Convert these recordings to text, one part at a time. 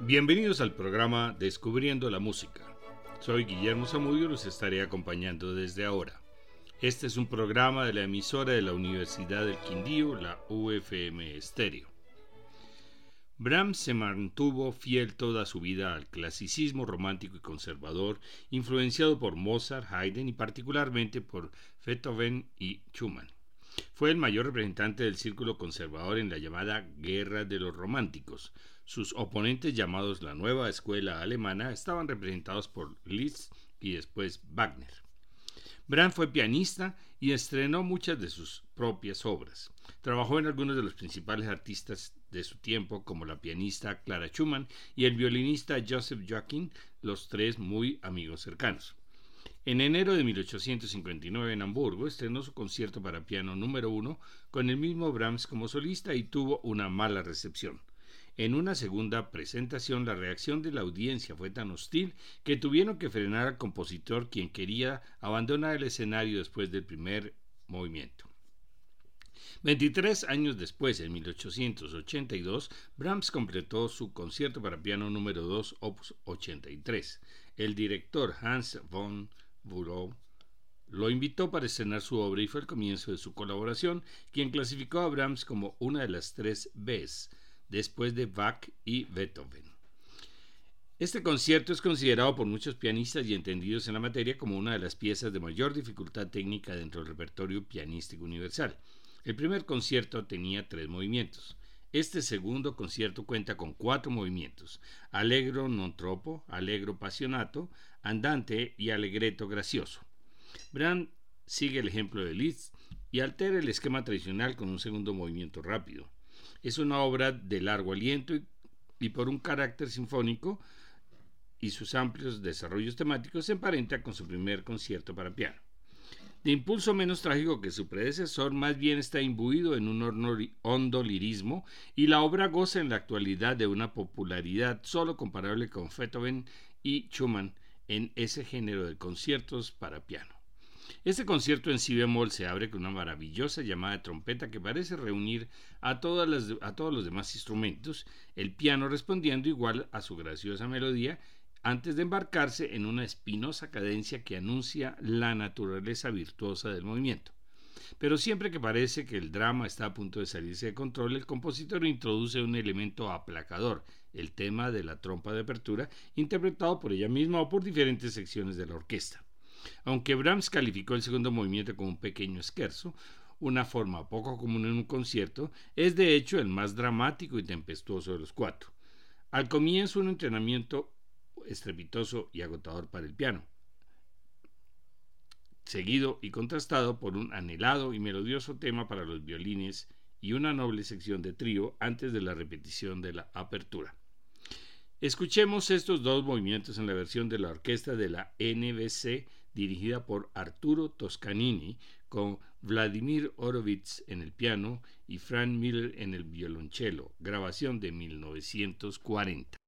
Bienvenidos al programa Descubriendo la Música. Soy Guillermo Zamudio y los estaré acompañando desde ahora. Este es un programa de la emisora de la Universidad del Quindío, la UFM Estéreo. Brahms se mantuvo fiel toda su vida al clasicismo romántico y conservador, influenciado por Mozart, Haydn y particularmente por Beethoven y Schumann. Fue el mayor representante del círculo conservador en la llamada Guerra de los Románticos, sus oponentes llamados la nueva escuela alemana estaban representados por Liszt y después Wagner. Brahms fue pianista y estrenó muchas de sus propias obras. Trabajó en algunos de los principales artistas de su tiempo, como la pianista Clara Schumann y el violinista Joseph Joachim, los tres muy amigos cercanos. En enero de 1859 en Hamburgo estrenó su concierto para piano número uno con el mismo Brahms como solista y tuvo una mala recepción. En una segunda presentación la reacción de la audiencia fue tan hostil que tuvieron que frenar al compositor quien quería abandonar el escenario después del primer movimiento. 23 años después, en 1882, Brahms completó su concierto para piano número 2, opus 83. El director Hans von Bülow lo invitó para estrenar su obra y fue el comienzo de su colaboración, quien clasificó a Brahms como una de las tres Bs después de Bach y Beethoven. Este concierto es considerado por muchos pianistas y entendidos en la materia como una de las piezas de mayor dificultad técnica dentro del repertorio pianístico universal. El primer concierto tenía tres movimientos. Este segundo concierto cuenta con cuatro movimientos: allegro non troppo, allegro passionato, andante y allegretto gracioso. Brand sigue el ejemplo de Liszt y altera el esquema tradicional con un segundo movimiento rápido. Es una obra de largo aliento y, por un carácter sinfónico y sus amplios desarrollos temáticos se emparenta con su primer concierto para piano. De impulso menos trágico que su predecesor, más bien está imbuido en un hondo lirismo y la obra goza en la actualidad de una popularidad solo comparable con Beethoven y Schumann en ese género de conciertos para piano. Este concierto en si bemol se abre con una maravillosa llamada de trompeta que parece reunir a, a todos los demás instrumentos, el piano respondiendo igual a su graciosa melodía antes de embarcarse en una espinosa cadencia que anuncia la naturaleza virtuosa del movimiento. Pero siempre que parece que el drama está a punto de salirse de control, el compositor introduce un elemento aplacador, el tema de la trompa de apertura, interpretado por ella misma o por diferentes secciones de la orquesta. Aunque Brahms calificó el segundo movimiento como un pequeño esquerzo, una forma poco común en un concierto, es de hecho el más dramático y tempestuoso de los cuatro. Al comienzo un entrenamiento estrepitoso y agotador para el piano, seguido y contrastado por un anhelado y melodioso tema para los violines y una noble sección de trío antes de la repetición de la apertura. Escuchemos estos dos movimientos en la versión de la orquesta de la NBC dirigida por Arturo Toscanini, con Vladimir Horowitz en el piano y Frank Miller en el violonchelo, grabación de 1940.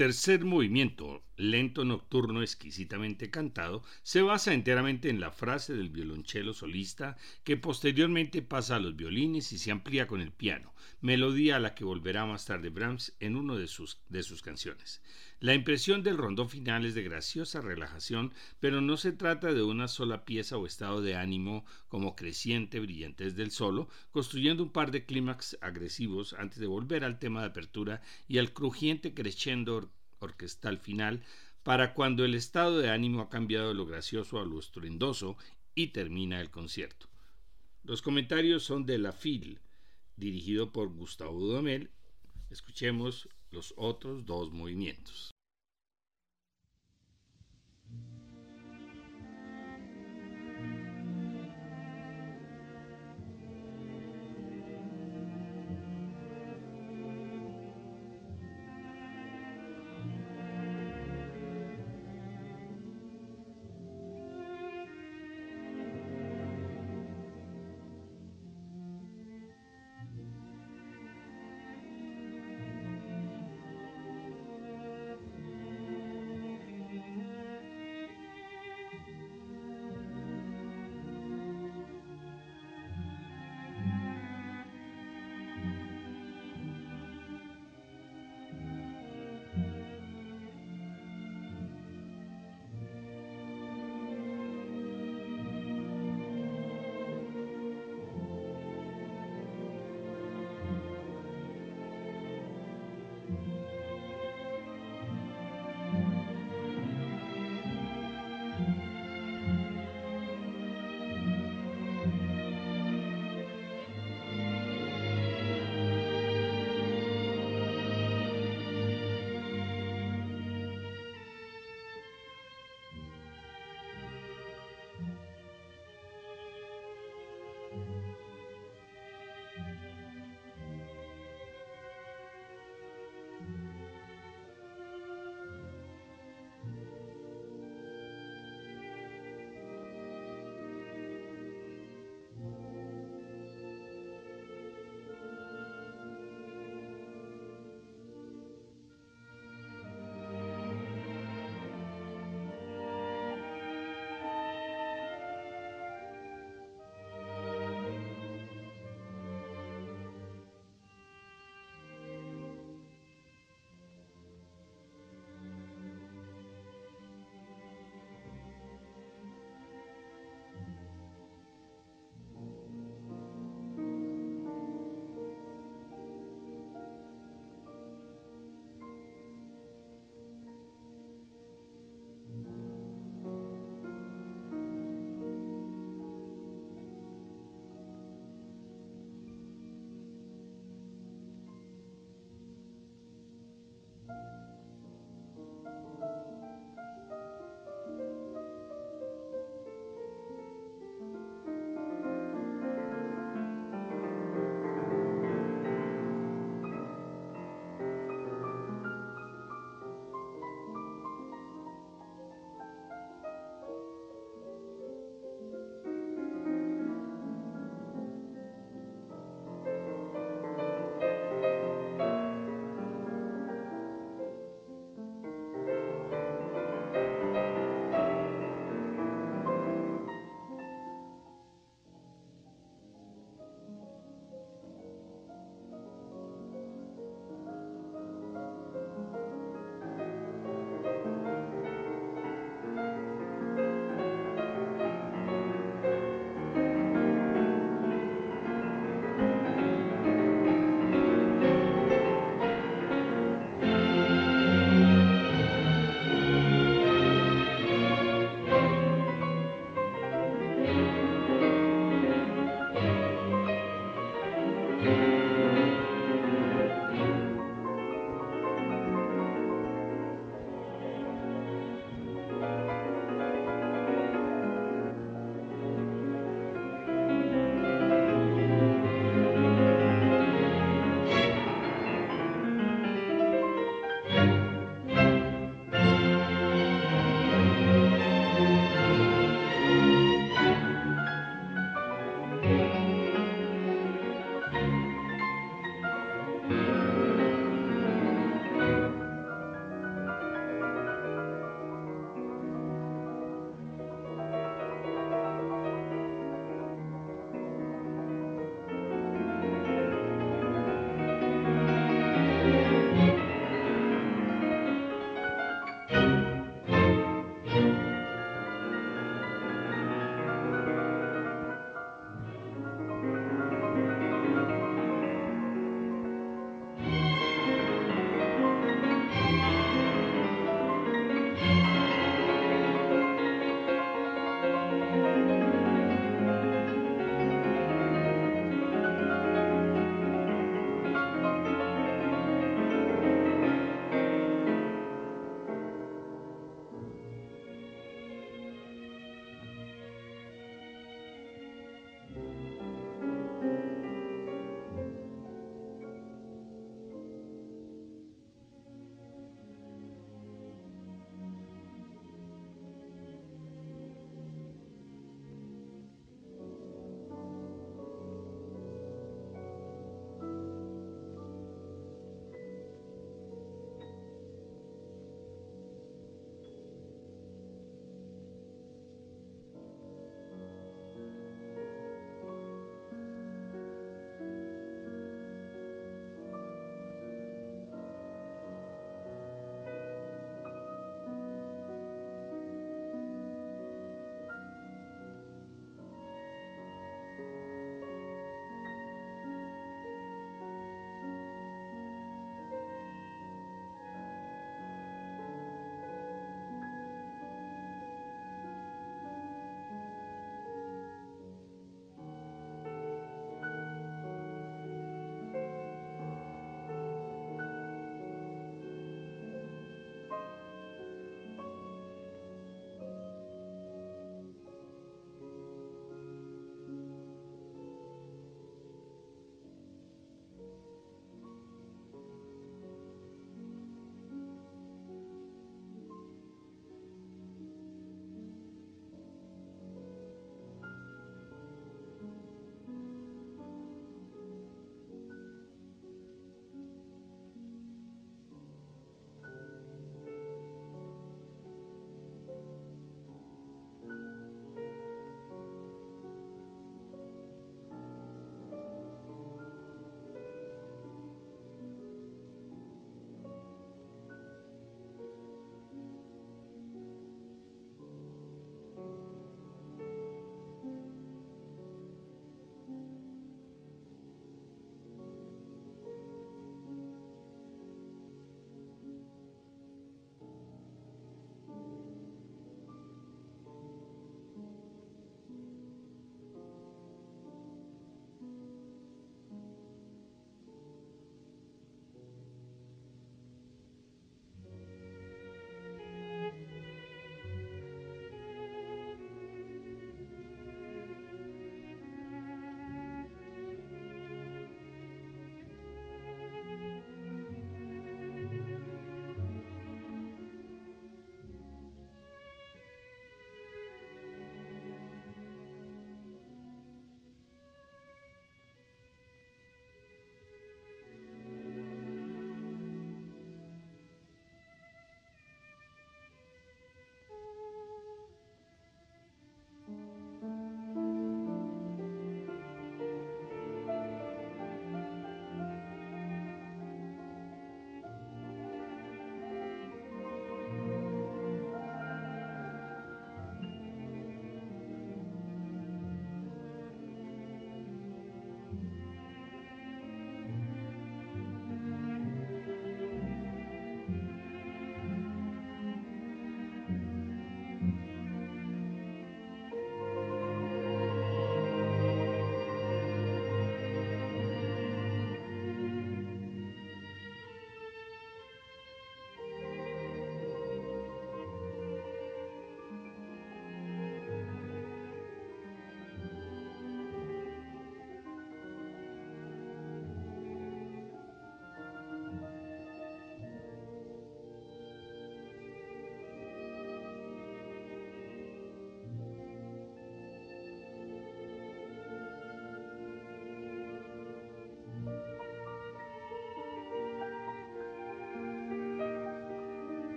Tercer movimiento, lento nocturno exquisitamente cantado, se basa enteramente en la frase del violonchelo solista que posteriormente pasa a los violines y se amplía con el piano, melodía a la que volverá más tarde Brahms en una de sus, de sus canciones. La impresión del rondón final es de graciosa relajación, pero no se trata de una sola pieza o estado de ánimo como creciente brillantez del solo, construyendo un par de clímax agresivos antes de volver al tema de apertura y al crujiente crescendo orquestal final, para cuando el estado de ánimo ha cambiado de lo gracioso a lo estruendoso y termina el concierto. Los comentarios son de La Fil, dirigido por Gustavo Dudamel. Escuchemos los otros dos movimientos.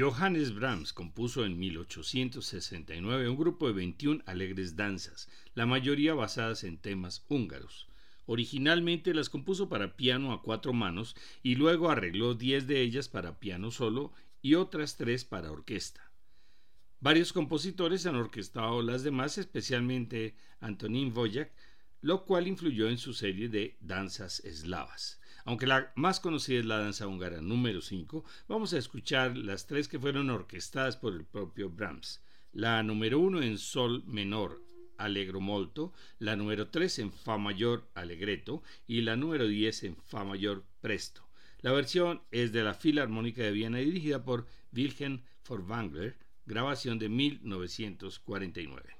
Johannes Brahms compuso en 1869 un grupo de 21 alegres danzas, la mayoría basadas en temas húngaros. Originalmente las compuso para piano a cuatro manos y luego arregló 10 de ellas para piano solo y otras tres para orquesta. Varios compositores han orquestado las demás, especialmente Antonín Voyak, lo cual influyó en su serie de danzas eslavas. Aunque la más conocida es la danza húngara número 5, vamos a escuchar las tres que fueron orquestadas por el propio Brahms. La número 1 en sol menor, Allegro molto, la número 3 en Fa mayor, Allegretto, y la número 10 en Fa mayor, Presto. La versión es de la Filarmónica de Viena dirigida por Wilhelm Furtwängler, grabación de 1949.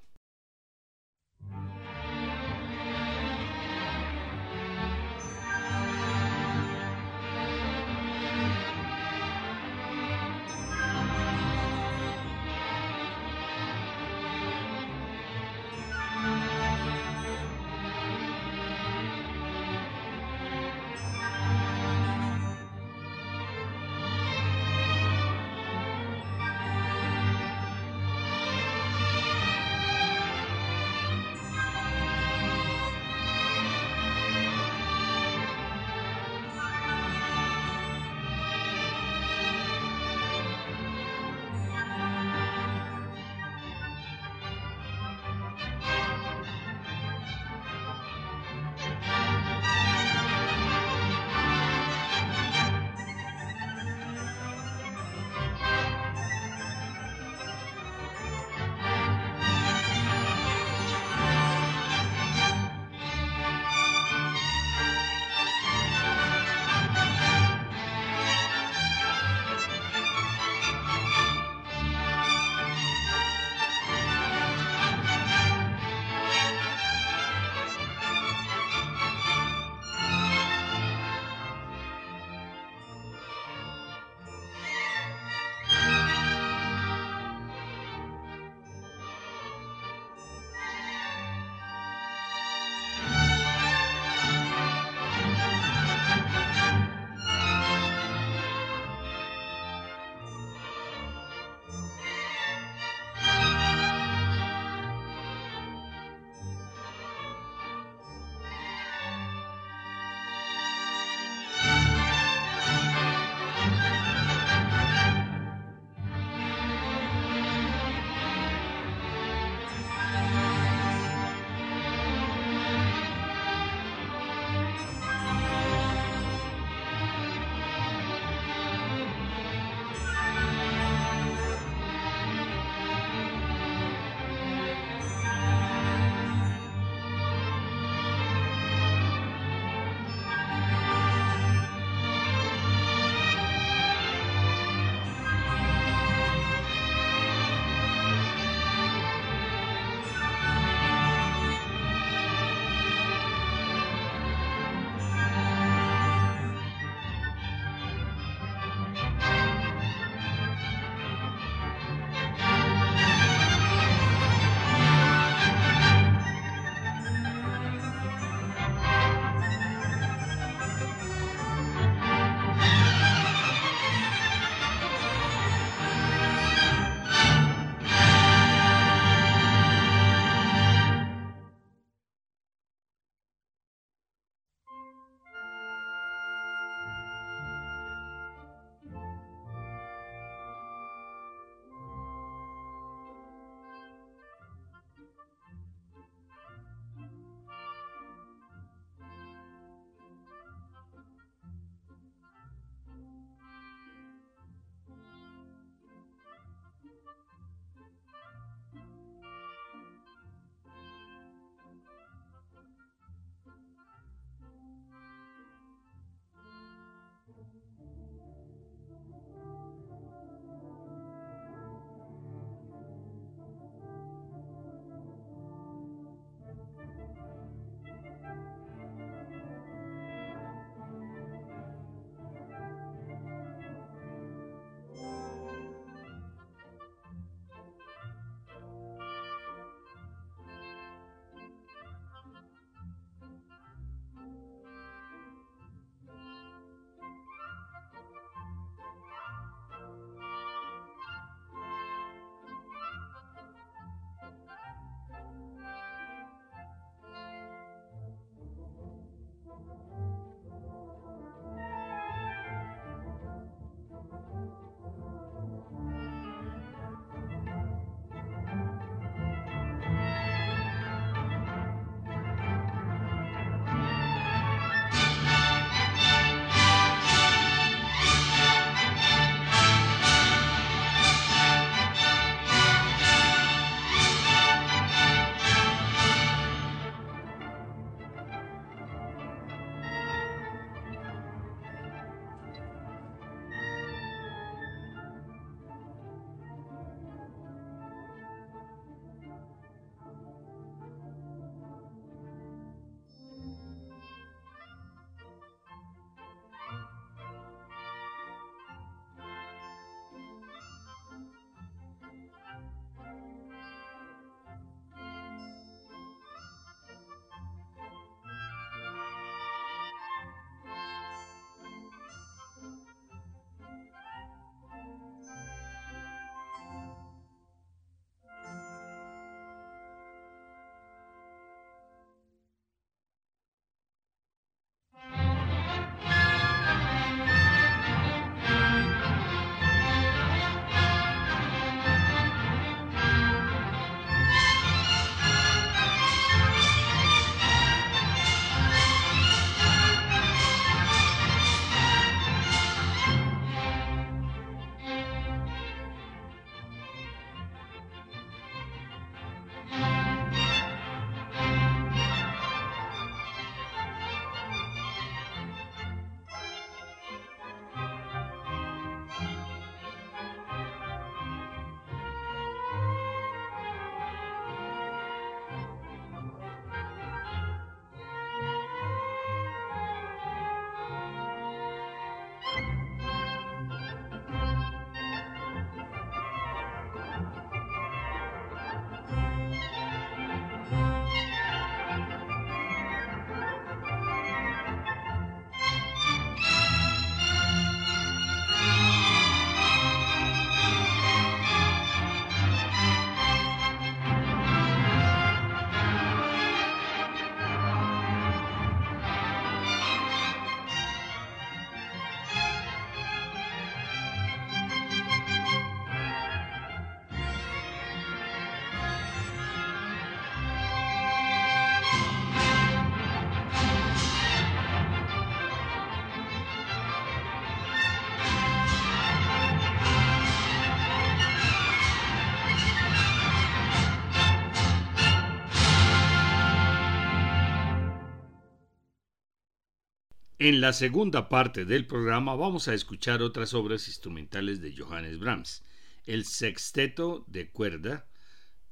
En la segunda parte del programa vamos a escuchar otras obras instrumentales de Johannes Brahms. El sexteto de cuerda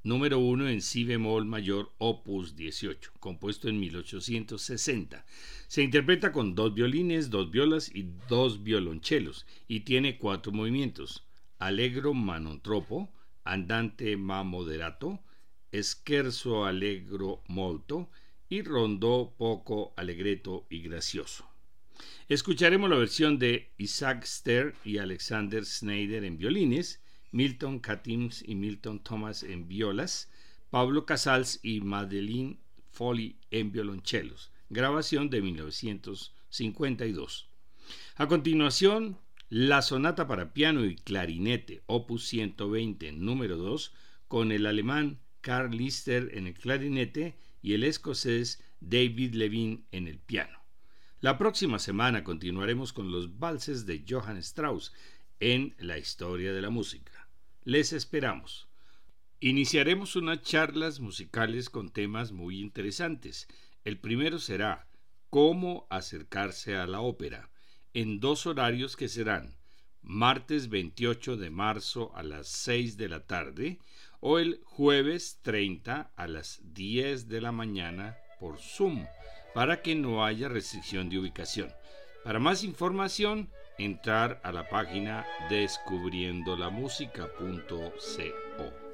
número 1 en si bemol mayor opus 18, compuesto en 1860. Se interpreta con dos violines, dos violas y dos violonchelos y tiene cuatro movimientos: allegro manotropo, andante ma moderato, scherzo allegro molto y rondó poco allegretto y gracioso. Escucharemos la versión de Isaac Ster y Alexander Schneider en violines, Milton Katims y Milton Thomas en violas, Pablo Casals y Madeline Foley en violonchelos. Grabación de 1952. A continuación, la sonata para piano y clarinete, opus 120, número 2, con el alemán Karl Lister en el clarinete y el escocés David Levine en el piano. La próxima semana continuaremos con los valses de Johann Strauss en la historia de la música. Les esperamos. Iniciaremos unas charlas musicales con temas muy interesantes. El primero será cómo acercarse a la ópera en dos horarios que serán martes 28 de marzo a las 6 de la tarde o el jueves 30 a las 10 de la mañana por Zoom para que no haya restricción de ubicación. Para más información, entrar a la página descubriendolamusica.co.